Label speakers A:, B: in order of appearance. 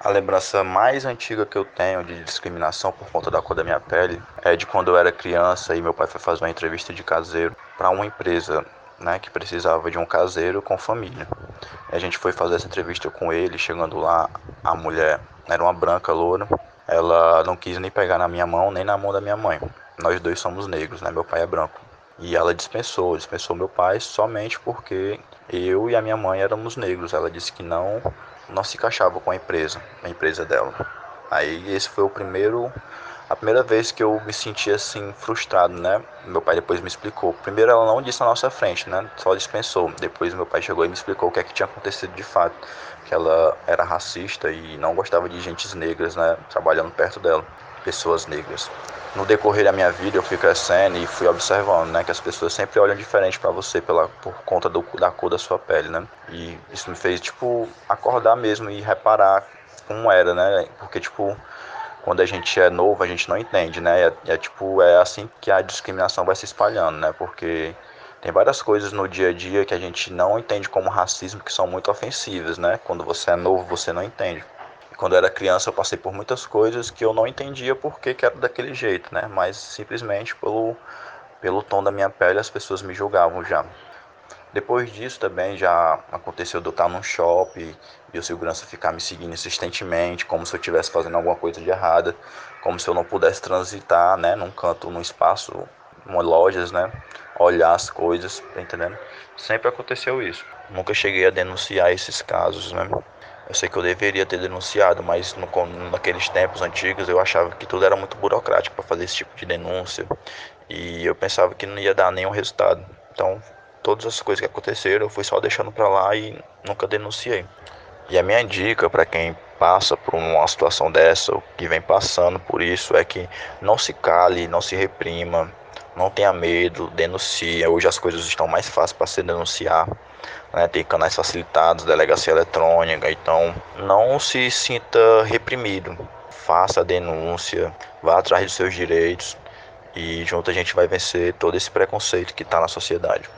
A: A lembrança mais antiga que eu tenho de discriminação por conta da cor da minha pele é de quando eu era criança e meu pai foi fazer uma entrevista de caseiro para uma empresa né, que precisava de um caseiro com família. E a gente foi fazer essa entrevista com ele, chegando lá, a mulher era uma branca loura, ela não quis nem pegar na minha mão, nem na mão da minha mãe. Nós dois somos negros, né, meu pai é branco. E ela dispensou, dispensou meu pai somente porque eu e a minha mãe éramos negros. Ela disse que não não se encaixava com a empresa, a empresa dela. Aí esse foi o primeiro a primeira vez que eu me senti assim frustrado, né? Meu pai depois me explicou. Primeiro ela não disse na nossa frente, né? Só dispensou. Depois meu pai chegou e me explicou o que é que tinha acontecido de fato, que ela era racista e não gostava de gentes negras, né, trabalhando perto dela, pessoas negras no decorrer da minha vida eu fui crescendo e fui observando, né, que as pessoas sempre olham diferente para você pela por conta do, da cor da sua pele, né? E isso me fez tipo acordar mesmo e reparar como era, né? Porque tipo quando a gente é novo a gente não entende, né? É, é tipo é assim que a discriminação vai se espalhando, né? Porque tem várias coisas no dia a dia que a gente não entende como racismo que são muito ofensivas, né? Quando você é novo você não entende quando eu era criança eu passei por muitas coisas que eu não entendia por que, que era daquele jeito, né? Mas simplesmente pelo, pelo tom da minha pele as pessoas me julgavam já. Depois disso também já aconteceu de eu estar num shopping e o segurança ficar me seguindo insistentemente, como se eu estivesse fazendo alguma coisa de errada, como se eu não pudesse transitar, né, num canto, num espaço, em lojas, né, olhar as coisas, tá entendendo? Sempre aconteceu isso. Nunca cheguei a denunciar esses casos, né? Eu sei que eu deveria ter denunciado, mas no, naqueles tempos antigos eu achava que tudo era muito burocrático para fazer esse tipo de denúncia e eu pensava que não ia dar nenhum resultado. Então, todas as coisas que aconteceram eu fui só deixando para lá e nunca denunciei. E a minha dica para quem passa por uma situação dessa, ou que vem passando por isso, é que não se cale, não se reprima, não tenha medo, denuncie. Hoje as coisas estão mais fáceis para se denunciar né, tem canais facilitados, delegacia eletrônica, então não se sinta reprimido. Faça a denúncia, vá atrás dos seus direitos e junto a gente vai vencer todo esse preconceito que está na sociedade.